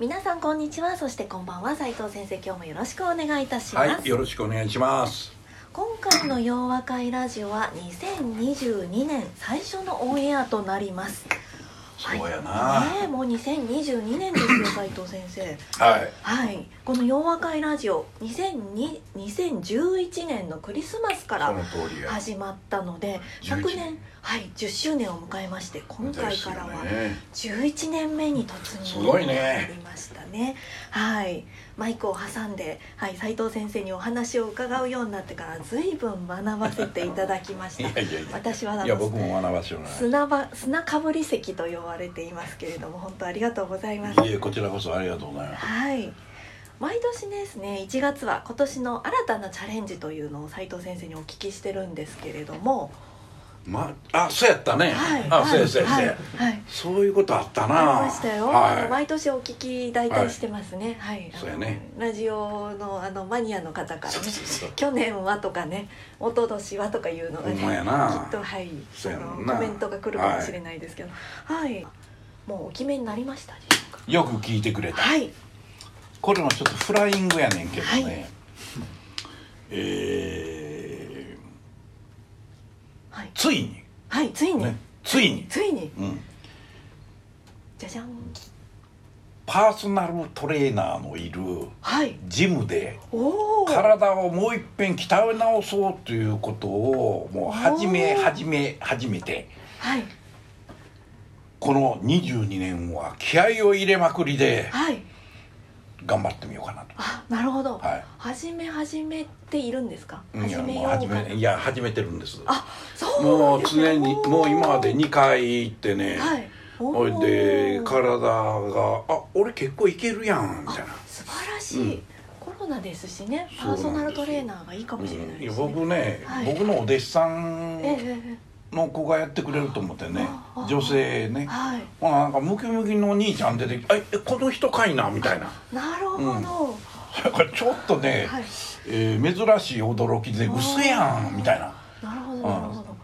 皆さんこんにちは。そしてこんばんは。斉藤先生今日もよろしくお願いいたします、はいよろしくお願いします。今回の洋和会ラジオは2022年最初のオンエアとなりますそうやな。はい、ねえもう2022年ですよ斉藤先生。はい。はい。この洋和会ラジオ2002 2011年のクリスマスから始まったので11昨年はい10周年を迎えまして今回からはですよね。11年目に突入すごいね。なりましたね。はい。マイクを挟んで、はい、斉藤先生にお話を伺うようになってから随分学ばせていただきまし いたやいやいや。私はあのいや僕も学ばせても砂場砂かぶり席と呼ばれていますけれども本当ありがとうございます。いえこちらこそありがとうございます。はい。毎年ですね1月は今年の新たなチャレンジというのを斉藤先生にお聞きしてるんですけれどもまあそうやったね。はい。あはいそうやそうや。そうそういうことあったな。ありましたよ、は毎年お聞き大体してますね。はい、そうやね。ラジオのあのマニアの方からね。去年はとかね一昨年はとかいうのがねきっとはい。そうやな。のコメントが来るかもしれないですけど。はい、もうお決めになりましたでしょうかいよく聞いてくれた。はい。これもちょっとフライングやねんけどはい。ね えーはいついに。はいついに、ねついに。ついに。うん。じゃじゃん。パーソナルトレーナーのいるはい。ジムでおお体をもう一遍鍛え直そうということをもう始め始め始めてはい。この22年は気合を入れまくりではい頑張ってみようかなと。あなるほど、はい。始め始めているんですか？いや始めもう始めいや始めてるんです。あそうもう常にもう今まで2回行ってね、はい。ほいおでー。体が「あ俺結構いけるやん」みたいな。素晴らしい、うん。コロナですしね。パーソナルトレーナーがいいかもしれないうん僕ね、はい。僕のお弟子さんの子がやってくれると思ってね女性ね。はい。ほななんかムキムキの兄ちゃん出てきて「あえこの人かいな」みたいな。なるほど、うん。それからちょっとね、はい。えー珍しい驚きで「嘘やん」みたいな。なるほどなるほど。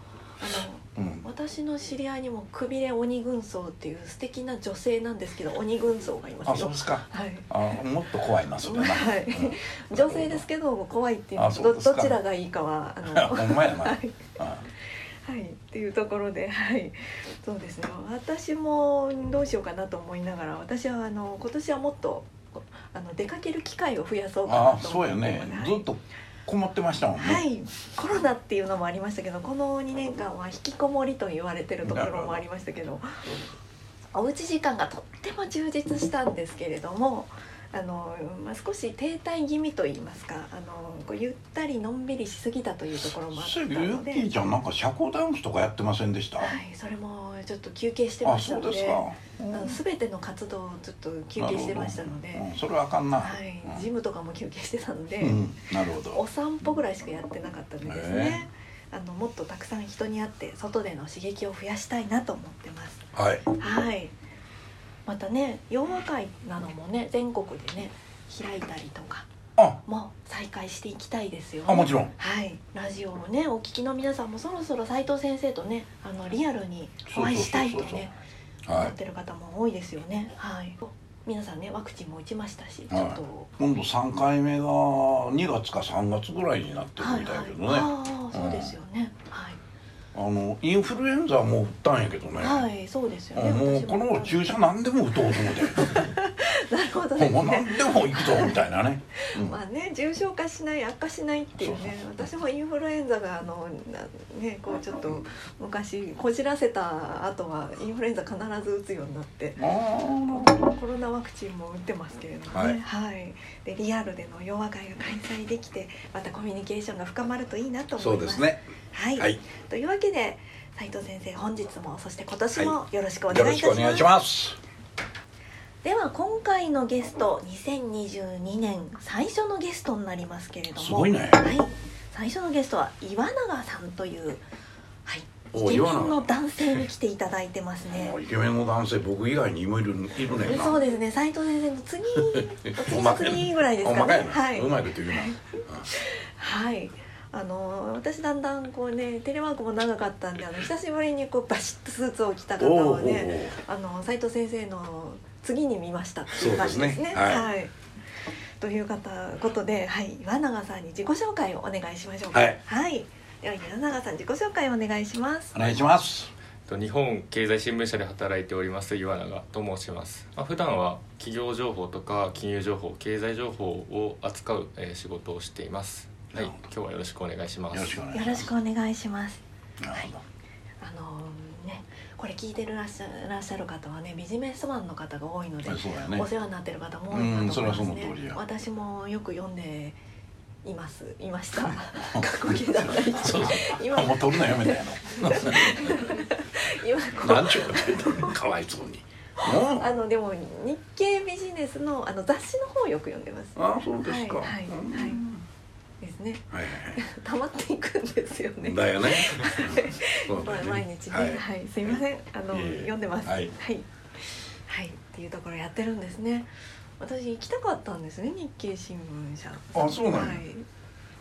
あの、うん。私の知り合いにもくびれ鬼軍曹っていう素敵な女性なんですけど鬼軍曹がいますよ。あそうですか。はい。あもっと怖いなそれな、はい。うん。女性ですけど怖いっていう。どどちらがいいかはあの。ほんまやな。はい。あはい、っていうところで、はい、そうですね。私もどうしようかなと思いながら、私はあの今年はもっとあの出かける機会を増やそうかなあとそうやね。はい。ずっとこもってましたもんね、はい、コロナっていうのもありましたけど、この2年間は引きこもりと言われてるところもありましたけど、おうち時間がとっても充実したんですけれども。あのまあ、少し停滞気味と言いますかあのこうゆったりのんびりしすぎたというところもあったそうやけどユのでッキーちゃんなんか社交ダンスとかやってませんでした、はい、それもちょっと休憩してあましたので。そうですか、あの全ての活動をちょっと休憩してましたので、うん、それはあかんな、はい、ジムとかも休憩してたので、うん、うん、なるほど。お散歩ぐらいしかやってなかったんでですね、あのもっとたくさん人に会って外での刺激を増やしたいなと思ってます。はい。はいまたね洋和会なのもね全国でね開いたりとかあ。も再開していきたいですよ、ね、あもちろん。はい、ラジオをねお聞きの皆さんもそろそろ斉藤先生とねあのリアルにお会いしたいとねはい。思ってる方も多いですよね。はい。皆さんねワクチンも打ちましたしちょはいっと、今度3回目が2月か3月ぐらいになってるはいみたいだけどね、はい、ああそうですよね、はいあのインフルエンザも打ったんやけどね、はいそうですよねもう私この注射何でも打とうと思ってほどですもうね何でも行くぞみたいなね、うん。まあね重症化しない悪化しないっていうね私もインフルエンザがあのなねこうちょっと昔こじらせた後はインフルエンザ必ず打つようになってコロナワクチンも打ってますけれどもね、はい。でリアルでの洋和会が開催できてまたコミュニケーションが深まるといいなと思います。そうですね。はい、はい。というわけで斉藤先生本日もそして今年もよろしくおよ願いいたします。ろしくお願いしますでは今回のゲスト2022年最初のゲストになりますけれども。すごいね。はい、最初のゲストは岩永さんという、はい、イケメンの男性に来ていただいてますね。イケメンの男性僕以外にもいるいるね そうですね。斉藤先生の次 次次ぐらいですかね。はい。うまいこと言うな。はい。あの私だんだんこうねテレワークも長かったんであの久しぶりにこうバシッとスーツを着た方をねあの斉藤先生の次に見ましたっていう感じですね。すね。はい。はい。という方ことで、はい、岩永さんに自己紹介をお願いしましょうか。はい。では岩永さん自己紹介をお願いします。お願いします。と日本経済新聞社で働いております岩永と申します、まあ、普段は企業情報とか金融情報経済情報を扱う、えー仕事をしています。はい。今日はよろしくお願いします。よろしくお願いしよろしくお願いします。ますなるほど。あのね、これ聞いてるらっしゃらっしゃる方はね、ビジネスマンの方が多いので、ね。お世話になってる方も多いかと思いますね。私もよく読んでいます、いました。過去形だったり今もう取るのやめたや今こうろなんちゅうこと言ってんの。かわいそうに。あのでも日経ビジネスのあの雑誌の方をよく読んでます。あそうですか。はいはいうん。はいですね。はいはい 溜まっていくんですよね。だよね。そうまあだよね。毎日ね、ははい。い、すいません、あの、読んでます。ははい。い、はい、っていうところやってるんですね。私行きたかったんですね、日経新聞社。あそうなんや。はい。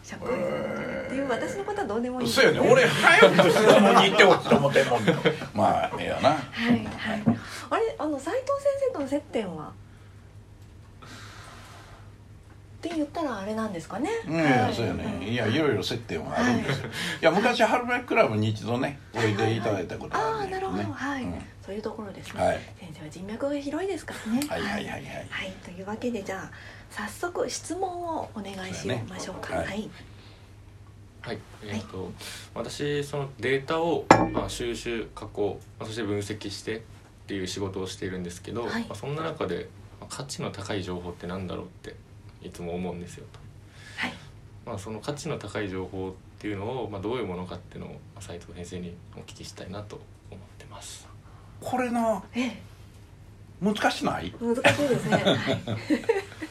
社会人っていう。私のことはどうでもいい。そうやね。俺早く質問に行ってほしいと思ってんもんけどまあええやな。はい。はい。あれ、あの斉藤先生との接点は？って言ったらあれなんですかね。うん、はい。そうやね。いやい。ろいろ接点はあるんですよ、い、や昔ハルメクラブに一度ねおいでいただいたことああ、あるんなるほど、ねはい、うん。そういうところですね。はい。先生は人脈が広いですからね。はい。はい。はいはいはい、というわけでじゃあ早速質問をお願いしましょうか。はい、はい。えーと私そのデータを、まあ、収集加工、まあ、そして分析してっていう仕事をしているんですけど、はい。まあ、そんな中で、まあ価値の高い情報ってなんだろうっていつも思うんですよと。はい、まあ、その価値の高い情報っていうのを、まあ、どういうものかっていうのをまあ斉藤先生にお聞きしたいなと思ってます。これなええ、難しない？難しいですね。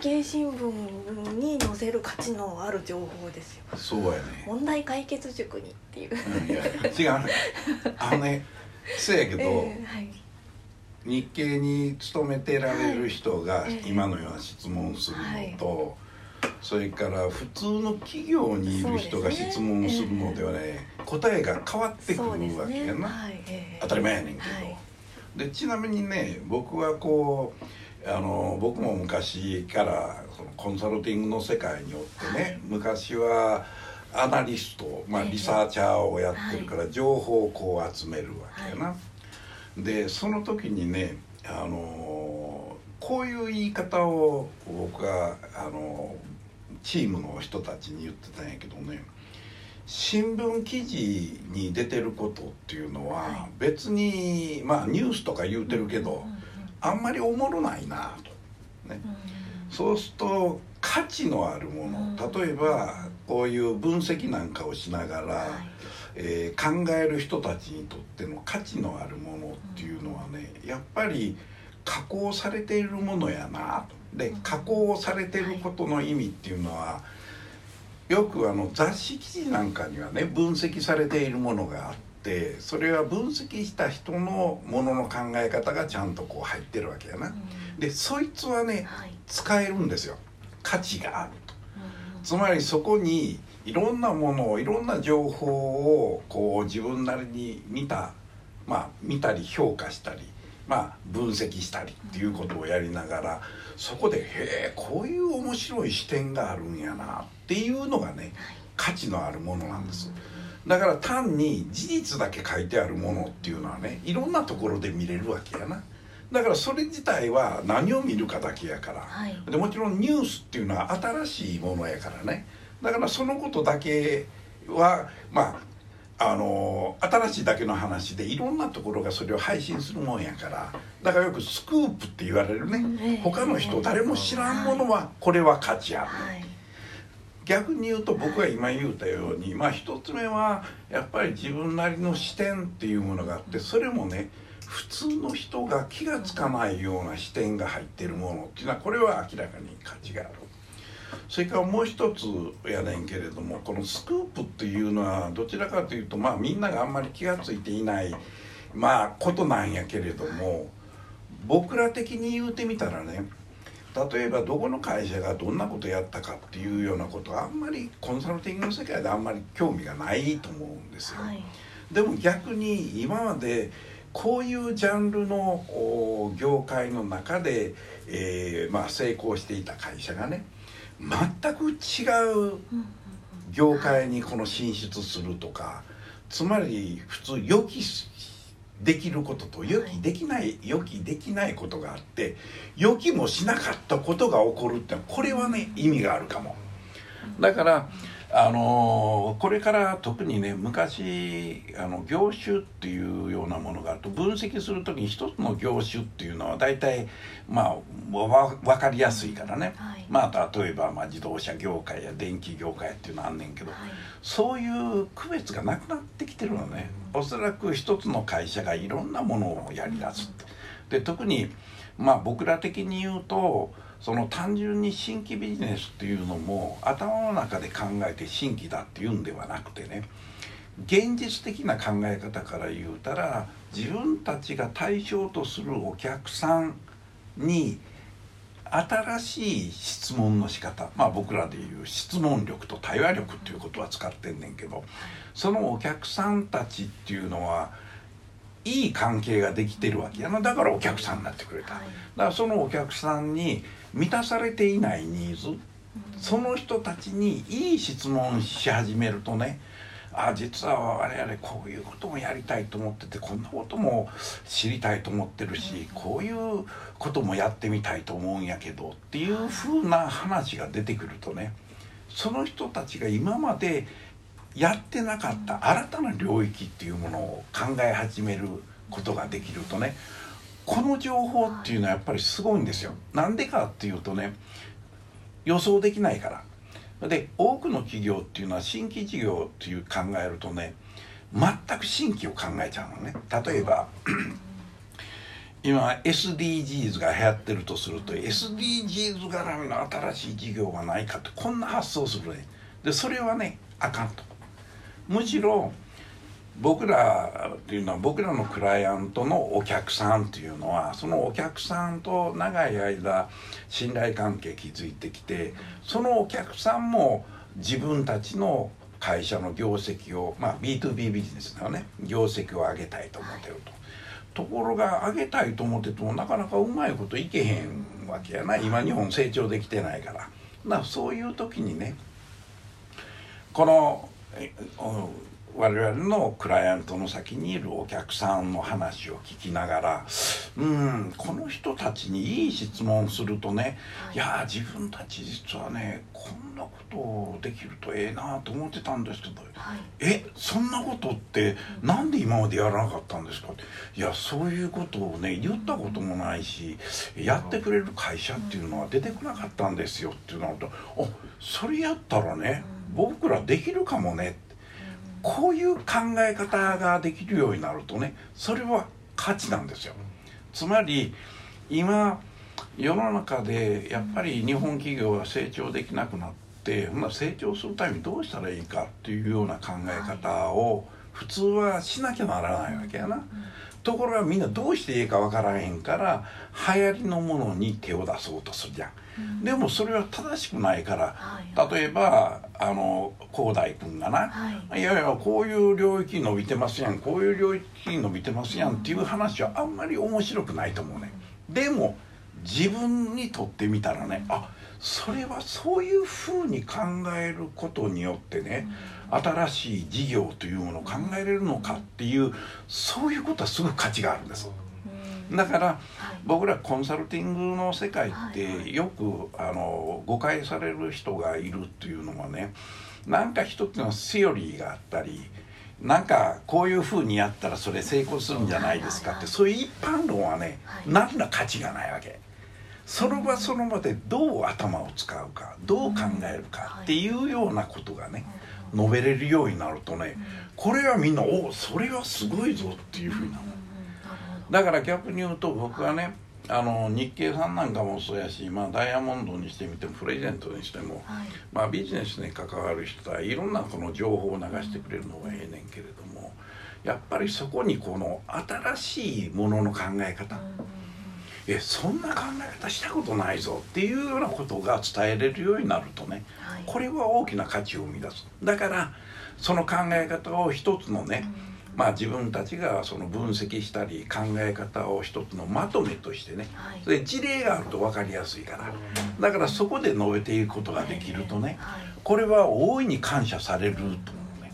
日経新聞に載せる価値のある情報ですよ。そうやね、問題解決塾にっていう。うん、いや違うねあのね せやけど、ええはい。日経に勤めてられる人が今のような質問をするのと、それから普通の企業にいる人が質問するのではね答えが変わってくる。わけやな、当たり前やねんけど、はい。でちなみにね僕はこうあの僕も昔からそのコンサルティングの世界におってね、はい。昔はアナリスト、まあ、ええ。リサーチャーをやってるから情報をこう集めるわけやな。でその時にねあのこういう言い方を僕はあのチームの人たちに言ってたんやけどね新聞記事に出てることっていうのはは別にまあニュースとか言うてるけどあんまりおもろないなと。ね、そうすると価値のあるもの。例えばこういう分析なんかをしながら、はいえー考える人たちにとっての価値のあるものっていうのはねやっぱり加工されているものやなと。で加工されていることの意味っていうのはよくあの雑誌記事なんかにはね分析されているものがあってそれは分析した人のものの考え方がちゃんとこう入ってるわけやな。でそいつはねはい使えるんですよ価値があると。つまりそこにいろんなものをいろんな情報をこう自分なりに見たまあ見たり評価したりまあ分析したりっていうことをやりながらそこでへえこういう面白い視点があるんやなっていうのがね価値のあるものなんです。だから単に事実だけ書いてあるものっていうのはねいろんなところで見れるわけやな。だからそれ自体は何を見るかだけやから。はいでもちろんニュースっていうのは新しいものやからねだからそのことだけはまああの新しいだけの話でいろんなところがそれを配信するもんやからだからよくスクープって言われるね、他の人誰も知らんものはこれは価値ある、はい。逆に言うと僕が今言うたようにまあ一つ目はやっぱり自分なりの視点っていうものがあってそれもね普通の人が気が付かないような視点が入ってるものっていうのはこれは明らかに価値がある。それからもう一つやねんけれどもこのスクープっていうのはどちらかというとまあみんながあんまり気が付いていないまあことなんやけれども僕ら的に言うてみたらね例えばどこの会社がどんなことやったかっていうようなことはあんまりコンサルティングの世界であんまり興味がないと思うんですよ。はい、でも逆に今までこういうジャンルの業界の中で、えー、まあ、成功していた会社がね全く違う業界にこの進出するとかつまり普通予期できることと予期できない予期できないことがあって予期もしなかったことが起こるってこれはね意味があるかも。だからあのこれから特にね昔あの業種っていうようなものがあると分析する時に一つの業種っていうのは大体まあ分かりやすいからね、はい、まあ例えばまあ自動車業界や電気業界っていうのはあんねんけど、はい、そういう区別がなくなってきてるのね、おそらく一つの会社がいろんなものをやりだすって。で特にまあ僕ら的に言うとその単純に新規ビジネスっていうのも頭の中で考えて新規だっていうんではなくてね現実的な考え方から言うたら自分たちが対象とするお客さんに新しい質問の仕方まあ僕らでいう質問力と対話力っていうことは使ってんねんけどそのお客さんたちっていうのはいい関係ができてるわけやな。だからお客さんになってくれた、だからそのお客さんに満たされていないニーズ。その人たちにいい質問し始めるとねあ実は我々こういうこともやりたいと思っててこんなことも知りたいと思ってるしこういうこともやってみたいと思うんやけどっていうふうな話が出てくるとねその人たちが今までやってなかった新たな領域っていうものを考え始めることができるとねこの情報っていうのはやっぱりすごいんですよ。なんでかっていうとね予想できないから。で多くの企業っていうのは新規事業っていう考えるとね全く新規を考えちゃうのね。例えば今 SDGs が流行ってるとすると SDGs 絡みの新しい事業がないかってこんな発想するね。でそれはねあかんと。むしろ僕らっていうのは僕らのクライアントのお客さんっていうのはそのお客さんと長い間信頼関係築いてきてそのお客さんも自分たちの会社の業績をまあ B2B ビジネスだよね業績を上げたいと思ってると。ところが上げたいと思っててもなかなかうまいこといけへんわけやな今日本成長できてないから。だそういう時にねこの我々のクライアントの先にいるお客さんの話を聞きながらうんこの人たちにいい質問するとね、はい、いや自分たち実はねこんなことできるとええなと思ってたんですけど、はい、えそんなことってなんで今までやらなかったんですか？いやそういうことをね言ったこともないしやってくれる会社っていうのは出てこなかったんですよっていうのとあそれやったらね僕らできるかもねってこういう考え方ができるようになるとねそれは価値なんですよつまり今世の中でやっぱり日本企業が成長できなくなって成長するためにどうしたらいいかっていうような考え方を普通はしなきゃならないわけやな。ところがみんなどうしていいか分からへんから流行りのものに手を出そうとするじゃん。でもそれは正しくないから、例えばあの広大君がな、い、やいやこういう領域伸びてますやんこういう領域伸びてますやんっていう話はあんまり面白くないと思うね。でも自分にとってみたらねあそれはそういうふうに考えることによってね、新しい事業というものを考えれるのかっていうそういうことはすごく価値があるんです。だから僕らコンサルティングの世界ってよくあの誤解される人がいるっていうのはねなんか一つのセオリーがあったりなんかこういうふうにやったらそれ成功するんじゃないですかってそういう一般論はね何ら価値がないわけ。その場その場でどう頭を使うかどう考えるかっていうようなことがね述べれるようになるとねこれはみんなおそれはすごいぞっていうふうになる。だから逆に言うと僕はねあの日経さんなんかもそうやし、まあ、ダイヤモンドにしてみてもプレゼントにしても、はい。まあ、ビジネスに関わる人はいろんなこの情報を流してくれるのがええねんけれどもやっぱりそこにこの新しいものの考え方えそんな考え方したことないぞっていうようなことが伝えれるようになるとねはい。これは大きな価値を生み出す。だからその考え方を一つのね、まあ自分たちがその分析したり考え方を一つのまとめとしてねはい。それ事例があると分かりやすいから。だからそこで述べていくことができるとねはい。これは大いに感謝されると思うね。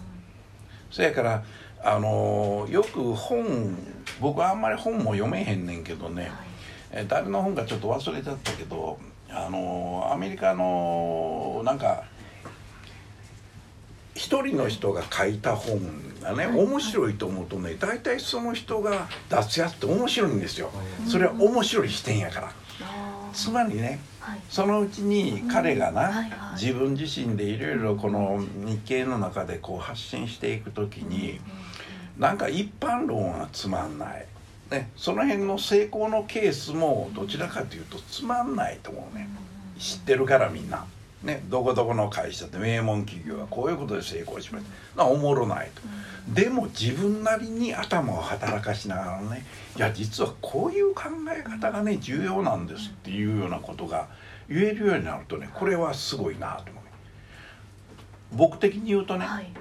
そやからあのよく本僕はあんまり本も読めへんねんけどね、え誰の本かちょっと忘れちゃったけどあのアメリカのなんか一人の人が書いた本がね面白いと思うとね大体その人が出すやつって面白いんですよ。それは面白い視点やから。つまりねはい。そのうちに彼がなはい自分自身でいろいろこの日経の中でこう発信していく時になんか一般論はつまんない、ね、その辺の成功のケースもどちらかというとつまんないと思うね。知ってるからみんな、ね、どこどこの会社って名門企業はこういうことで成功しましたなおもろないと。でも自分なりに頭を働かしながらねいや実はこういう考え方がね重要なんですっていうようなことが言えるようになるとねこれはすごいなと思う。ね僕的に言うとね、はい。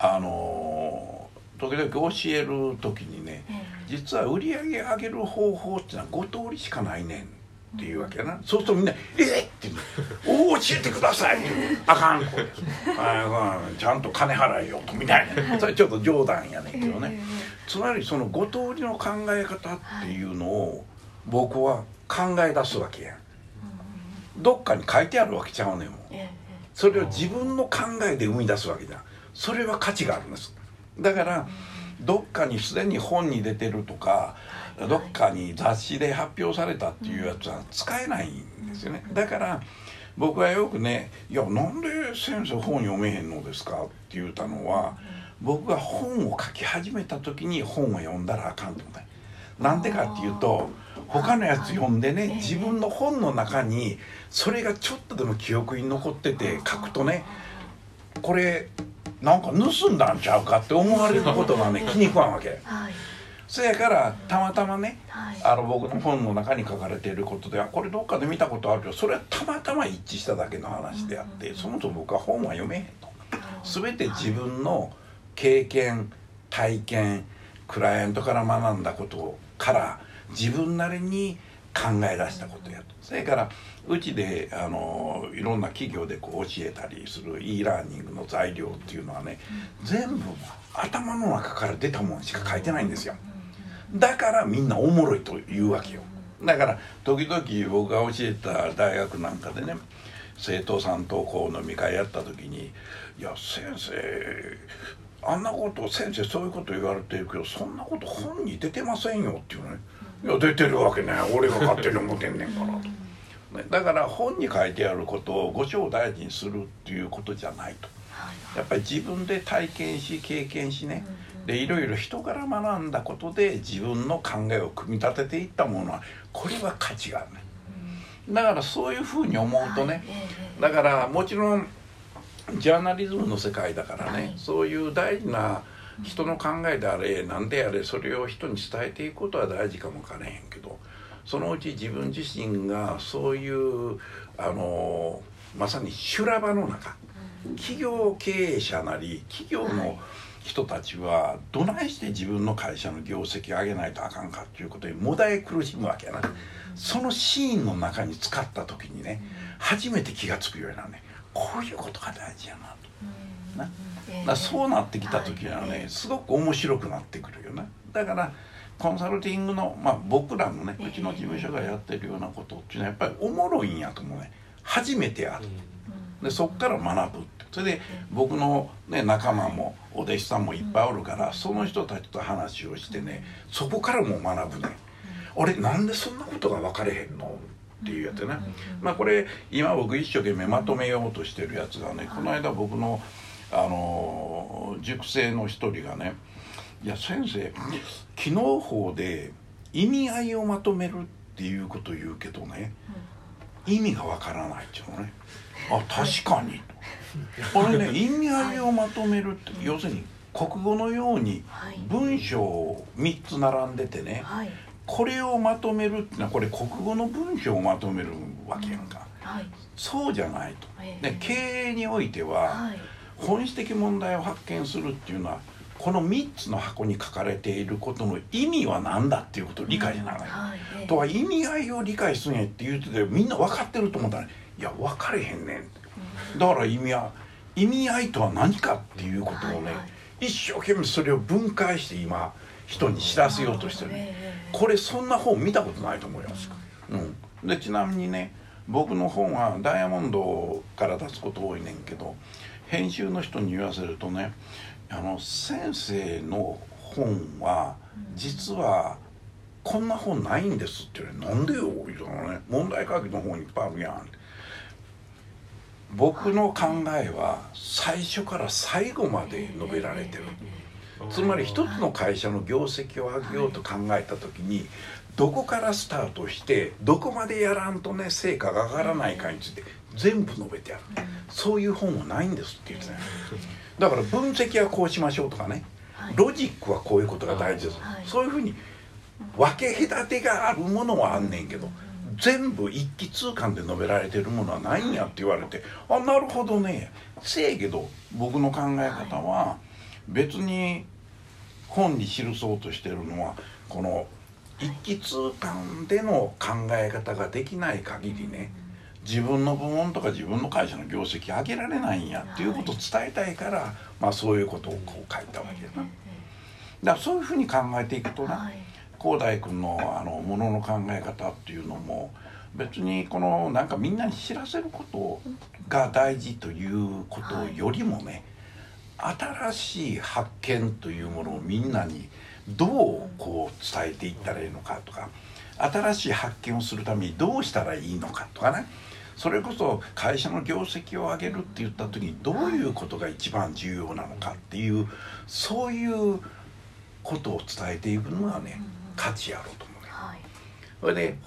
あのー時々教える時にねえ実は売り上げ上げる方法っていうのは5通りしかないねんっていうわけやな、そうするとみんな「えっ!」って言う。の「おお教えてください」あかんこれあうんちゃんと金払えよ」とみたいな。それちょっと冗談やねんけどね、つまりその5通りの考え方っていうのを僕は考え出すわけや。んどっかに書いてあるわけちゃうねんもん。ええ。それを自分の考えで生み出すわけじゃん。それは価値があるんですだからどっかにすでに本に出てるとかどっかに雑誌で発表されたっていうやつは使えないんですよね。だから僕はよくね「いやなんで先生本読めへんのですか?」って言ったのは僕が本を書き始めた時に本を読んだらあかんと思ったなんでかっていうと他のやつ読んでね自分の本の中にそれがちょっとでも記憶に残ってて書くとねこれなんか盗んだんちゃうかって思われることがね気に食わんわけ。はい。そやからたまたまねはい。あの僕の本の中に書かれていることではこれどっかで見たことあるけどそれはたまたま一致しただけの話であってそもそも僕は本は読めへんと。全て自分の経験体験クライアントから学んだことから自分なりに考え出したことやと。それからうちであのいろんな企業でこう教えたりする e ラーニングの材料っていうのはね全部頭の中から出たもんしか書いてないんですよ。だからみんなおもろいと言うわけよ。だから時々僕が教えた大学なんかでね生徒さんとこう飲み会やった時に「いや先生あんなこと先生そういうこと言われてるけどそんなこと本に出てませんよ」っていうのね「いや出てるわけね。俺が勝手に思ってんねんから」と。ねだから本に書いてあることをご承大事にするっていうことじゃないと。はい。やっぱり自分で体験し経験しね。でいろいろ人から学んだことで自分の考えを組み立てていったものはこれは価値があるね。だからそういうふうに思うとね、だからもちろんジャーナリズムの世界だからね、はい。そういう大事な人の考えであれ何であれそれを人に伝えていくことは大事かもわからへんけどそのうち自分自身がそういうあのまさに修羅場の中企業経営者なり企業の人たちはどないして自分の会社の業績を上げないとあかんかっていうことにもだえ苦しむわけやな。そのシーンの中に使った時にね初めて気が付くようになるね。こういうことが大事やなと。なだそうなってきた時はねすごく面白くなってくるよね。だからコンサルティングの、まあ、僕らのねうちの事務所がやってるようなことっていうのはやっぱりおもろいんやと思うね。初めてやるでそっから学ぶって。それで僕の、ね、仲間もお弟子さんもいっぱいおるからその人たちと話をしてねそこからも学ぶね。俺なんでそんなことが分かれへんのっていうやつね。まあこれ今僕一生懸命まとめようとしてるやつがねこの間僕のあの塾生の一人がね「いや先生昨日法で意味合いをまとめるっていうことを言うけどね意味がわからないっていうのね。あ確かに。とこれね意味合いをまとめるって、要するに国語のようにはい。文章3つ並んでてねはい。これをまとめるってのはこれ国語の文章をまとめるわけやんか。はい。そうじゃないと。え経営においてははい本質的問題を発見するっていうのはこの3つの箱に書かれていることの意味は何だっていうことを理解しながら、はいええとは意味合いを理解するんやって言うててみんな分かってると思ったら、いや分かれへんねんだから意味は意味合いとは何かっていうことをね、はいはい。一生懸命それを分解して今人に知らせようとしてる、なるほどええこれそんな本見たことないと思います、うん、でちなみにね僕の本はダイヤモンドから出すこと多いねんけど編集の人に言わせるとねあの先生の本は実はこんな本ないんですって言うのなんでよ言うたらね。問題書きの本いっぱいあるやん僕の考えは最初から最後まで述べられてる。つまり一つの会社の業績を上げようと考えた時にどこからスタートしてどこまでやらんとね成果が上がらないかについて全部述べてある。そういう本はないんですって言ってたよ。だから分析はこうしましょうとかね。はい。ロジックはこういうことが大事です。はい。そういうふうに分け隔てがあるものはあんねんけど全部一気通貫で述べられてるものはないんやって言われてあなるほどね。せやけど僕の考え方は別に本に記そうとしてるのはこの一気通貫での考え方ができない限りね自分の部門とか自分の会社の業績上げられないんやっていうことを伝えたいから、まあそういうことをこう書いたわけだな。だからそういうふうに考えていくとな、はい。広大君のあのものの考え方っていうのも別にこのなんかみんなに知らせることが大事ということよりもね、新しい発見というものをみんなにどうこう伝えていったらいいのかとか新しい発見をするためにどうしたらいいのかとかねそれこそ会社の業績を上げるって言った時にどういうことが一番重要なのかっていうそういうことを伝えていくのがね価値あると思うね。はいそれで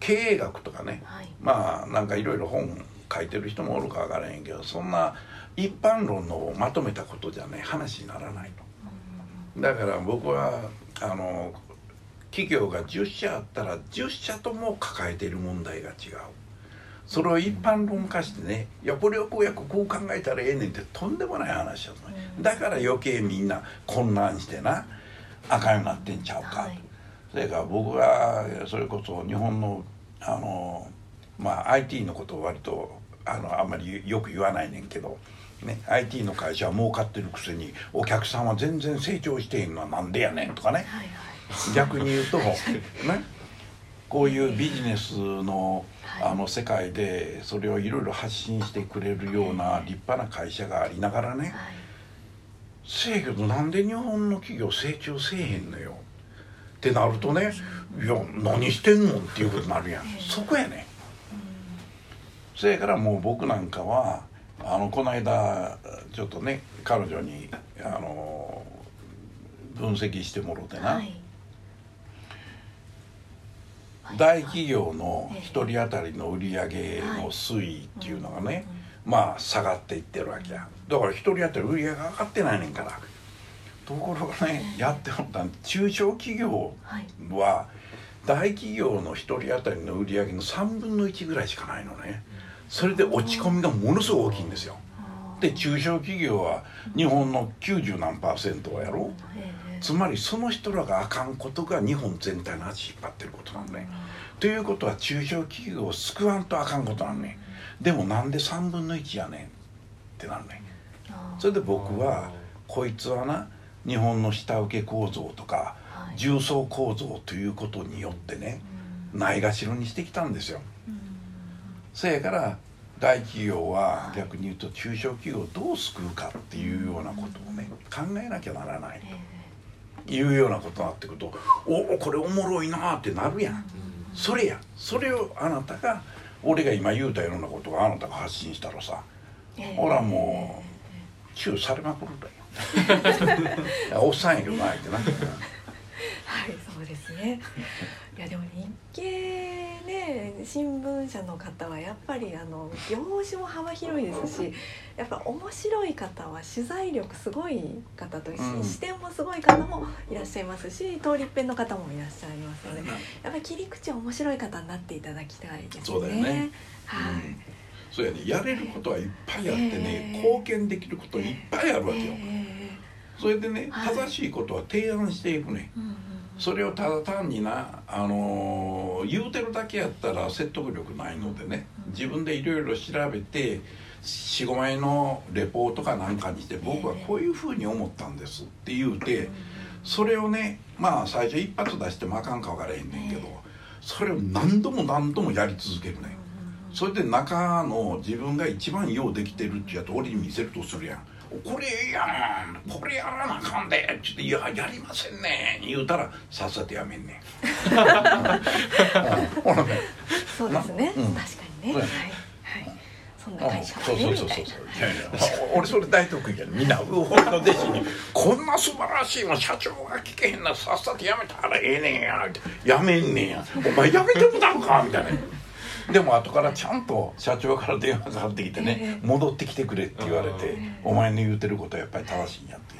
経営学とかねはいまあなんかいろいろ本書いてる人もおるか分からへんけどそんな一般論のまとめたことじゃね話にならないと。だから僕はあの企業が10社あったら10社とも抱えている問題が違う。それを一般論化してねいやこれをこうやこう考えたらええねんってとんでもない話だと、ね、だから余計みんな混乱してなあかんようになってんちゃうか、はい。それから僕がそれこそ日本のあのまあ IT のことを割とあのあんまりよく言わないねんけど、ね、IT の会社は儲かってるくせにお客さんは全然成長してへんのはなんでやねんとかね。はい。逆に言うと、ね、こういうビジネスのはい。あの世界でそれをいろいろ発信してくれるような立派な会社がありながらねはい。せやけどなんで日本の企業成長せえへんのよってなるとねいや何してんのっていうことになるやん。そこやねせやからもう僕なんかはあのこの間ちょっとね彼女にあの分析してもろてな、はい大企業の1人当たりの売り上げの推移っていうのがね、まあ下がっていってるわけや。だから1人当たり売り上げが上がってないねんから。ところがねやってもったん中小企業は大企業の1人当たりの売り上げの3分の1ぐらいしかないのね。それで落ち込みがものすごい大きいんですよ。で中小企業は日本の90何パーセントはやろ？ええつまりその人らがあかんことが日本全体の足引っ張ってることなのね。ということは中小企業を救わんとあかんことなんねでもなんで3分の1やねんってなるねそれで僕はこいつはな日本の下請け構造とかはい。重層構造ということによってねないがしろにしてきたんですよ。せやから大企業は逆に言うと中小企業をどう救うかっていうようなことをね考えなきゃならないえいうようなことになってくるとおおこれおもろいなってなるやん。それや。それをあなたが俺が今言うたようなことがあなたが発信したらさほらもうチューされまくるだよ。おっさんやけどなってな。はいそうですね。いやでも日経ね新聞社の方はやっぱりあの業種も幅広いですしやっぱ面白い方は取材力すごい方と、うん。視点もすごい方もいらっしゃいますし通りっぺんの方もいらっしゃいますのでやっぱり切り口面白い方になっていただきたいですね。そうだよね。はい、うん。そうやね。やれることはいっぱいあってね、ええ。貢献できることいっぱいあるわけよ、えそれでねはい正しいことは提案していくね。うんそれをただ単にな、あのー言うてるだけやったら説得力ないのでねうん。自分でいろいろ調べて45枚のレポートかなんかにして僕はこういうふうに思ったんですって言うてそれをねまあ最初一発出してもあかんか分からへんねんけどえそれを何度も何度もやり続けるねそれで中の自分が一番ようできてるってやつ俺に見せるとするやん「これええやん。これやらなあかんで」って言って「いややりませんね。ん」言うたらさっさとやめんねん。うん。ほらね。そうですね、うん。確かにね、はい。はい。そんな会社そうはねそうそうそうみたいな。いやいや俺それ大得意やねみんな俺の弟子に「こんな素晴らしいの社長が聞けへんなさっさとやめたらええねんや」って「やめんねんや。お前やめてもたんか」みたいな。でも後からちゃんと社長から電話かかってきてねええ。戻ってきてくれって言われてえお前の言うてることはやっぱり正しいんやって、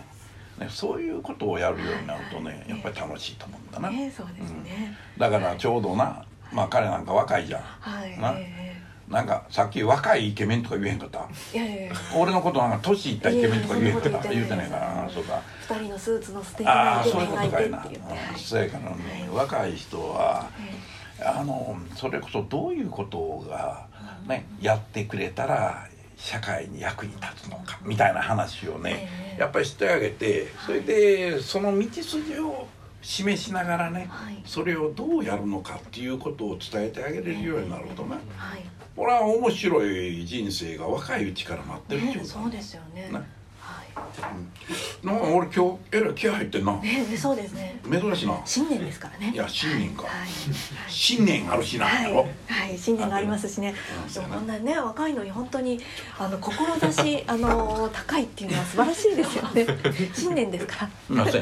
ね、そういうことをやるようになるとねやっぱり楽しいと思うんだな。ねそうですね、だからちょうどなまあ彼なんか若いじゃん。はい。な？えなんかさっき若いイケメンとか言えへんかった？俺のことなんか年いったイケメンとか言えへんかった？言うてないからなそうか。二人のスーツの素敵あなあそういうイケメンがいことかいな。てって言って、はいうんそうやからね若い人はあのそれこそどういうことがねやってくれたら社会に役に立つのかみたいな話をねええ。やっぱりしてあげてそれでその道筋を示しながらねはい。それをどうやるのかっていうことを伝えてあげれるようになるとね。はい。俺は面白い人生が若いうちから待ってるってねことだそうですよね。ね。はなんか俺今日えらい気合入ってんな。いねそうですね。珍しいな。新年ですからね。いや新年か。はい。はい新年あるしな。はい、はい、信念がありますしね。うん。でもこんなね若いのに本当にあの志あの高いっていうのは素晴らしいですよね。信念ですから。な。はい、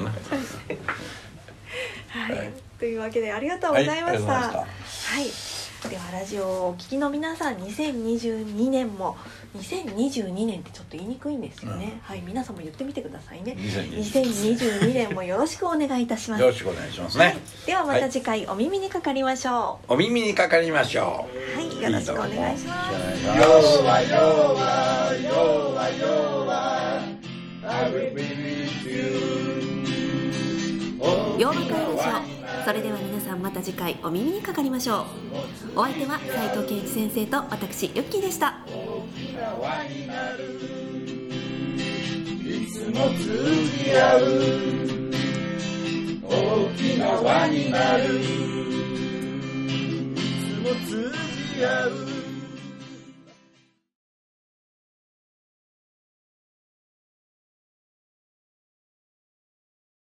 はい。というわけでありがとうございました。はいではラジオをお聞きの皆さん、2022年も2022年ってちょっと言いにくいんですよね。はい、皆さんも言ってみてくださいね。2020 2022年もよろしくお願いいたします。よろしくお願いしますはいね、ではまた次回お耳にかかりましょお耳にかかりましょうう。はい、よろしくお願いします。それでは皆さんまた次回お耳にかかりましょう。お相手は斉藤健一先生と私ユッキーでした。いつも通じ合う。大きな輪になる。いつも通じ合う。